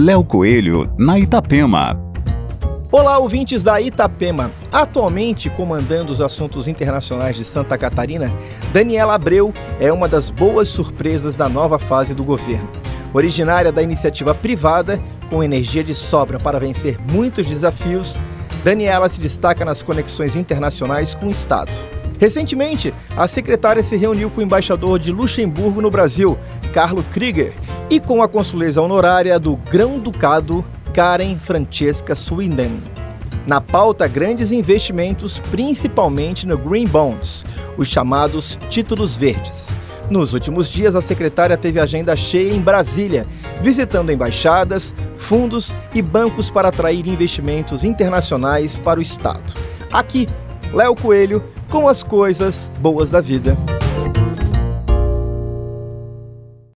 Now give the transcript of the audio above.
Léo Coelho, na Itapema. Olá, ouvintes da Itapema. Atualmente comandando os assuntos internacionais de Santa Catarina, Daniela Abreu é uma das boas surpresas da nova fase do governo. Originária da iniciativa privada, com energia de sobra para vencer muitos desafios, Daniela se destaca nas conexões internacionais com o Estado. Recentemente, a secretária se reuniu com o embaixador de Luxemburgo no Brasil, Carlo Krieger, e com a consuleza honorária do Grão-Ducado, Karen Francesca Swinden. Na pauta, grandes investimentos, principalmente no Green Bonds, os chamados títulos verdes. Nos últimos dias, a secretária teve agenda cheia em Brasília, visitando embaixadas, fundos e bancos para atrair investimentos internacionais para o Estado. Aqui, Léo Coelho com as coisas boas da vida.